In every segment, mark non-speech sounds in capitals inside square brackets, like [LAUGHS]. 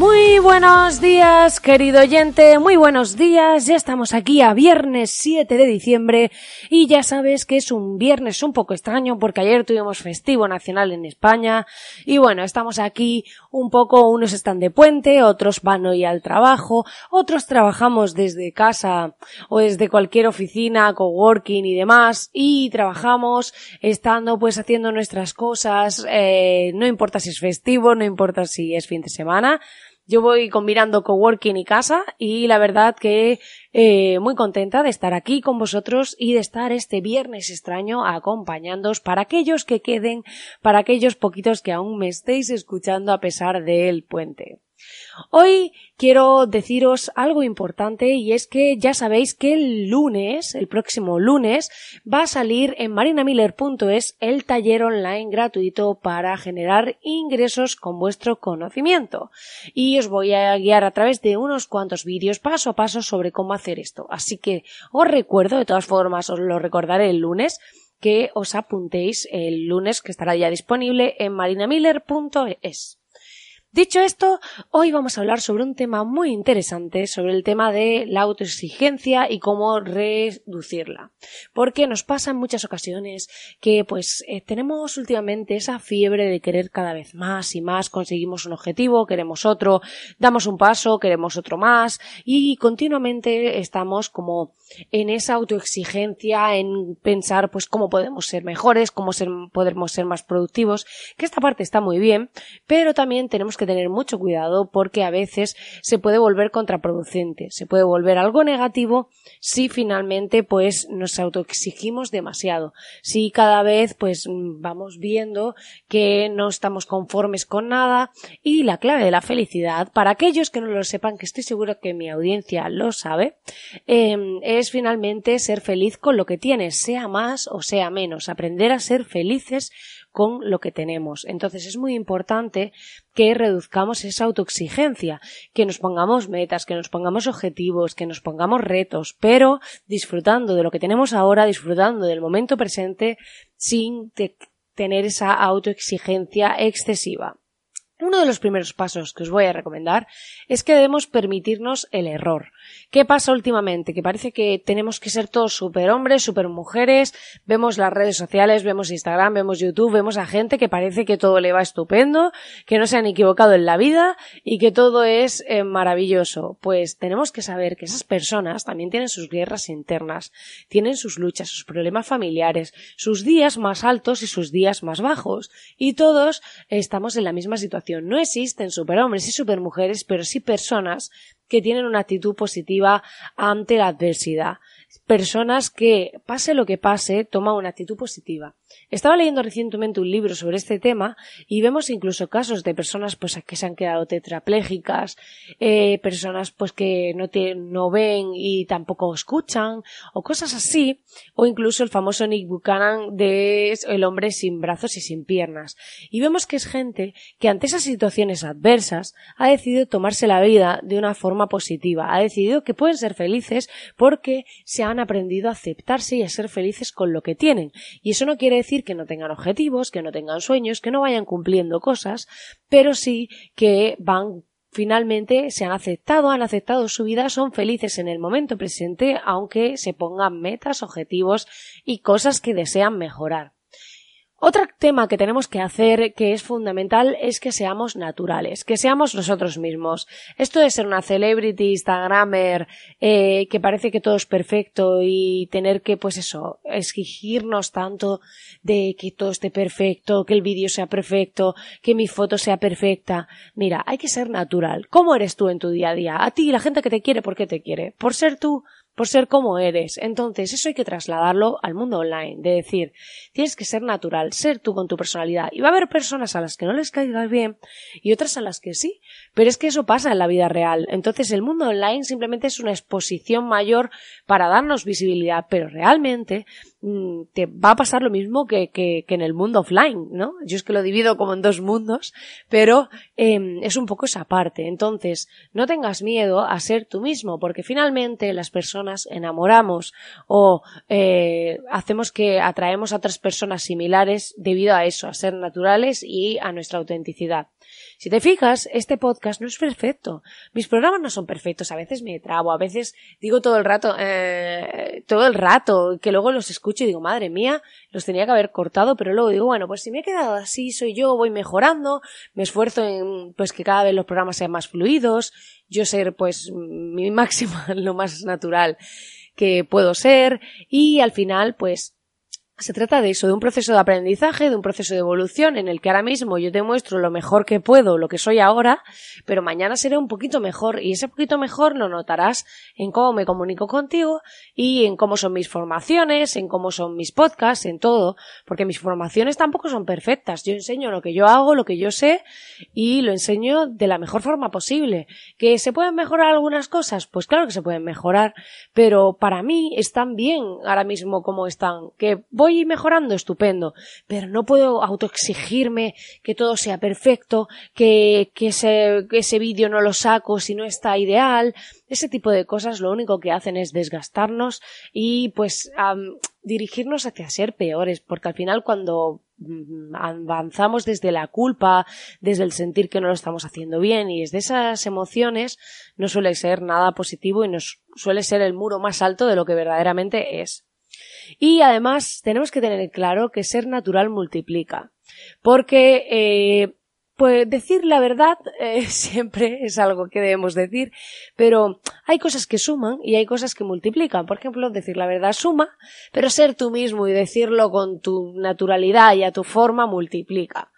Muy buenos días, querido oyente, muy buenos días. Ya estamos aquí a viernes 7 de diciembre y ya sabes que es un viernes un poco extraño porque ayer tuvimos festivo nacional en España y bueno, estamos aquí un poco, unos están de puente, otros van hoy al trabajo, otros trabajamos desde casa o desde cualquier oficina, coworking y demás y trabajamos estando pues haciendo nuestras cosas, eh, no importa si es festivo, no importa si es fin de semana, yo voy combinando coworking y casa y la verdad que eh, muy contenta de estar aquí con vosotros y de estar este viernes extraño acompañándoos para aquellos que queden, para aquellos poquitos que aún me estéis escuchando a pesar del puente. Hoy quiero deciros algo importante y es que ya sabéis que el lunes, el próximo lunes, va a salir en marinamiller.es el taller online gratuito para generar ingresos con vuestro conocimiento. Y os voy a guiar a través de unos cuantos vídeos paso a paso sobre cómo hacer esto. Así que os recuerdo, de todas formas os lo recordaré el lunes, que os apuntéis el lunes que estará ya disponible en marinamiller.es. Dicho esto, hoy vamos a hablar sobre un tema muy interesante, sobre el tema de la autoexigencia y cómo reducirla. Porque nos pasa en muchas ocasiones que pues eh, tenemos últimamente esa fiebre de querer cada vez más y más, conseguimos un objetivo, queremos otro, damos un paso, queremos otro más y continuamente estamos como en esa autoexigencia, en pensar pues cómo podemos ser mejores, cómo ser, podemos ser más productivos, que esta parte está muy bien, pero también tenemos que tener mucho cuidado porque a veces se puede volver contraproducente, se puede volver algo negativo si finalmente pues nos autoexigimos demasiado, si cada vez pues vamos viendo que no estamos conformes con nada y la clave de la felicidad, para aquellos que no lo sepan, que estoy seguro que mi audiencia lo sabe, em, es finalmente ser feliz con lo que tienes, sea más o sea menos, aprender a ser felices con lo que tenemos. Entonces es muy importante que reduzcamos esa autoexigencia, que nos pongamos metas, que nos pongamos objetivos, que nos pongamos retos, pero disfrutando de lo que tenemos ahora, disfrutando del momento presente sin tener esa autoexigencia excesiva. Uno de los primeros pasos que os voy a recomendar es que debemos permitirnos el error. ¿Qué pasa últimamente? Que parece que tenemos que ser todos super hombres, super mujeres, vemos las redes sociales, vemos Instagram, vemos YouTube, vemos a gente que parece que todo le va estupendo, que no se han equivocado en la vida y que todo es eh, maravilloso. Pues tenemos que saber que esas personas también tienen sus guerras internas, tienen sus luchas, sus problemas familiares, sus días más altos y sus días más bajos, y todos estamos en la misma situación no existen superhombres y supermujeres, pero sí personas que tienen una actitud positiva ante la adversidad. Personas que, pase lo que pase, toman una actitud positiva. Estaba leyendo recientemente un libro sobre este tema y vemos incluso casos de personas pues que se han quedado tetraplégicas, eh, personas pues que no, no ven y tampoco escuchan o cosas así, o incluso el famoso Nick Buchanan de el hombre sin brazos y sin piernas. Y vemos que es gente que ante esas situaciones adversas ha decidido tomarse la vida de una forma positiva, ha decidido que pueden ser felices porque han aprendido a aceptarse y a ser felices con lo que tienen. Y eso no quiere decir que no tengan objetivos, que no tengan sueños, que no vayan cumpliendo cosas, pero sí que van finalmente se han aceptado, han aceptado su vida, son felices en el momento presente, aunque se pongan metas, objetivos y cosas que desean mejorar. Otro tema que tenemos que hacer que es fundamental es que seamos naturales, que seamos nosotros mismos. Esto de ser una celebrity, instagramer, eh, que parece que todo es perfecto y tener que, pues eso, exigirnos tanto de que todo esté perfecto, que el vídeo sea perfecto, que mi foto sea perfecta. Mira, hay que ser natural. ¿Cómo eres tú en tu día a día? A ti, la gente que te quiere, ¿por qué te quiere? ¿Por ser tú? Por ser como eres. Entonces, eso hay que trasladarlo al mundo online, de decir, tienes que ser natural, ser tú con tu personalidad. Y va a haber personas a las que no les caigas bien y otras a las que sí, pero es que eso pasa en la vida real. Entonces, el mundo online simplemente es una exposición mayor para darnos visibilidad, pero realmente te va a pasar lo mismo que, que, en el mundo offline, ¿no? Yo es que lo divido como en dos mundos, pero em, es un poco esa parte. Entonces, no tengas miedo a ser tú mismo, porque finalmente las personas enamoramos o eh, hacemos que atraemos a otras personas similares debido a eso, a ser naturales y a nuestra autenticidad. Si te fijas, este podcast no es perfecto. Mis programas no son perfectos. A veces me trabo, a veces digo todo el rato, eh, todo el rato, que luego los escucho y digo, madre mía, los tenía que haber cortado, pero luego digo, bueno, pues si me he quedado así, soy yo, voy mejorando, me esfuerzo en, pues que cada vez los programas sean más fluidos, yo ser, pues, mi máxima, [LAUGHS] lo más natural que puedo ser, y al final, pues, se trata de eso, de un proceso de aprendizaje, de un proceso de evolución en el que ahora mismo yo te muestro lo mejor que puedo, lo que soy ahora, pero mañana seré un poquito mejor y ese poquito mejor lo notarás en cómo me comunico contigo y en cómo son mis formaciones, en cómo son mis podcasts, en todo, porque mis formaciones tampoco son perfectas. Yo enseño lo que yo hago, lo que yo sé y lo enseño de la mejor forma posible. ¿Que se pueden mejorar algunas cosas? Pues claro que se pueden mejorar, pero para mí están bien ahora mismo como están. Que voy voy mejorando, estupendo, pero no puedo autoexigirme que todo sea perfecto, que, que ese, ese vídeo no lo saco si no está ideal. Ese tipo de cosas lo único que hacen es desgastarnos y pues dirigirnos hacia ser peores, porque al final cuando mm, avanzamos desde la culpa, desde el sentir que no lo estamos haciendo bien y desde esas emociones no suele ser nada positivo y nos suele ser el muro más alto de lo que verdaderamente es. Y además tenemos que tener claro que ser natural multiplica. Porque, eh, pues decir la verdad eh, [LAUGHS] siempre es algo que debemos decir, pero hay cosas que suman y hay cosas que multiplican. Por ejemplo, decir la verdad suma, pero ser tú mismo y decirlo con tu naturalidad y a tu forma multiplica.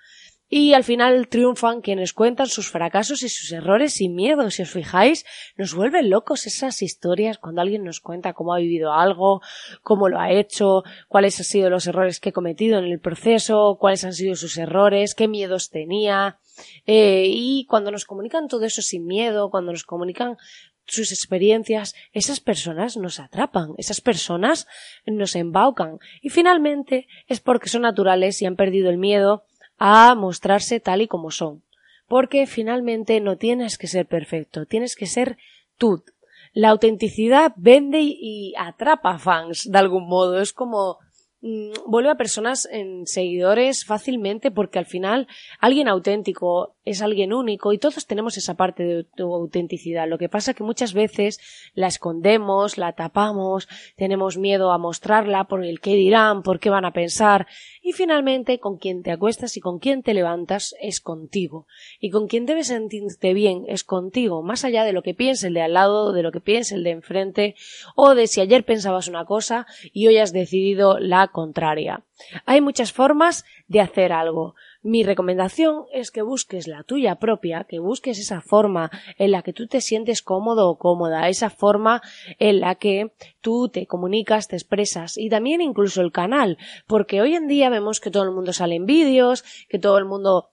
Y al final triunfan quienes cuentan sus fracasos y sus errores sin miedo. Si os fijáis, nos vuelven locos esas historias cuando alguien nos cuenta cómo ha vivido algo, cómo lo ha hecho, cuáles han sido los errores que ha cometido en el proceso, cuáles han sido sus errores, qué miedos tenía. Eh, y cuando nos comunican todo eso sin miedo, cuando nos comunican sus experiencias, esas personas nos atrapan, esas personas nos embaucan. Y finalmente es porque son naturales y han perdido el miedo a mostrarse tal y como son. Porque finalmente no tienes que ser perfecto, tienes que ser tú. La autenticidad vende y atrapa fans de algún modo. Es como Mm, vuelve a personas en seguidores fácilmente porque al final alguien auténtico es alguien único y todos tenemos esa parte de tu autenticidad. Lo que pasa que muchas veces la escondemos, la tapamos, tenemos miedo a mostrarla por el qué dirán, por qué van a pensar y finalmente con quien te acuestas y con quien te levantas es contigo y con quien debes sentirte bien es contigo, más allá de lo que piense el de al lado, de lo que piense el de enfrente o de si ayer pensabas una cosa y hoy has decidido la contraria. Hay muchas formas de hacer algo. Mi recomendación es que busques la tuya propia, que busques esa forma en la que tú te sientes cómodo o cómoda, esa forma en la que tú te comunicas, te expresas y también incluso el canal, porque hoy en día vemos que todo el mundo sale en vídeos, que todo el mundo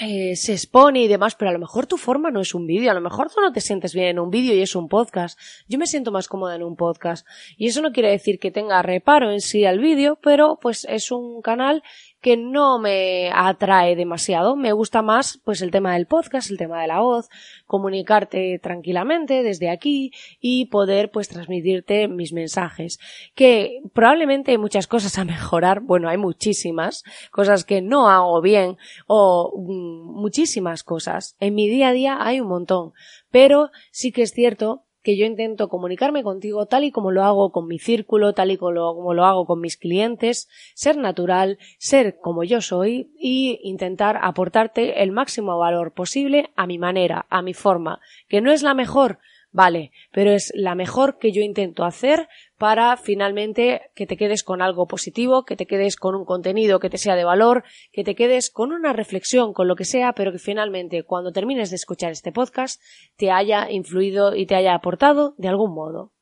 eh, se expone y demás, pero a lo mejor tu forma no es un vídeo, a lo mejor tú no te sientes bien en un vídeo y es un podcast. Yo me siento más cómoda en un podcast. Y eso no quiere decir que tenga reparo en sí al vídeo, pero pues es un canal que no me atrae demasiado. Me gusta más, pues, el tema del podcast, el tema de la voz, comunicarte tranquilamente desde aquí y poder, pues, transmitirte mis mensajes. Que probablemente hay muchas cosas a mejorar. Bueno, hay muchísimas cosas que no hago bien o mm, muchísimas cosas. En mi día a día hay un montón. Pero sí que es cierto que yo intento comunicarme contigo tal y como lo hago con mi círculo, tal y como lo, hago con mis clientes, ser natural, ser como yo soy y intentar aportarte el máximo valor posible a mi manera, a mi forma, que no es la mejor, Vale, pero es la mejor que yo intento hacer para finalmente que te quedes con algo positivo, que te quedes con un contenido que te sea de valor, que te quedes con una reflexión, con lo que sea, pero que finalmente cuando termines de escuchar este podcast te haya influido y te haya aportado de algún modo.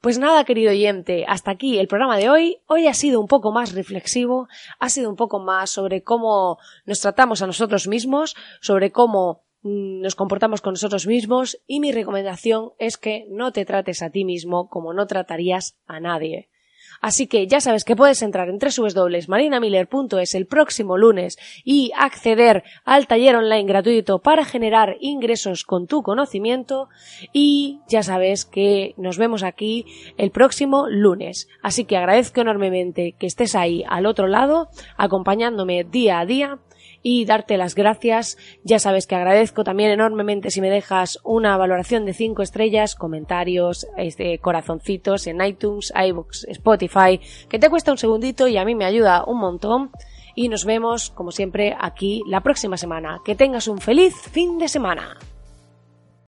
Pues nada, querido oyente, hasta aquí el programa de hoy. Hoy ha sido un poco más reflexivo, ha sido un poco más sobre cómo nos tratamos a nosotros mismos, sobre cómo nos comportamos con nosotros mismos y mi recomendación es que no te trates a ti mismo como no tratarías a nadie. Así que ya sabes que puedes entrar en www.marinamiller.es el próximo lunes y acceder al taller online gratuito para generar ingresos con tu conocimiento y ya sabes que nos vemos aquí el próximo lunes. Así que agradezco enormemente que estés ahí al otro lado acompañándome día a día y darte las gracias. Ya sabes que agradezco también enormemente si me dejas una valoración de 5 estrellas, comentarios, este, corazoncitos en iTunes, iBooks, Spotify, que te cuesta un segundito y a mí me ayuda un montón. Y nos vemos, como siempre, aquí la próxima semana. Que tengas un feliz fin de semana.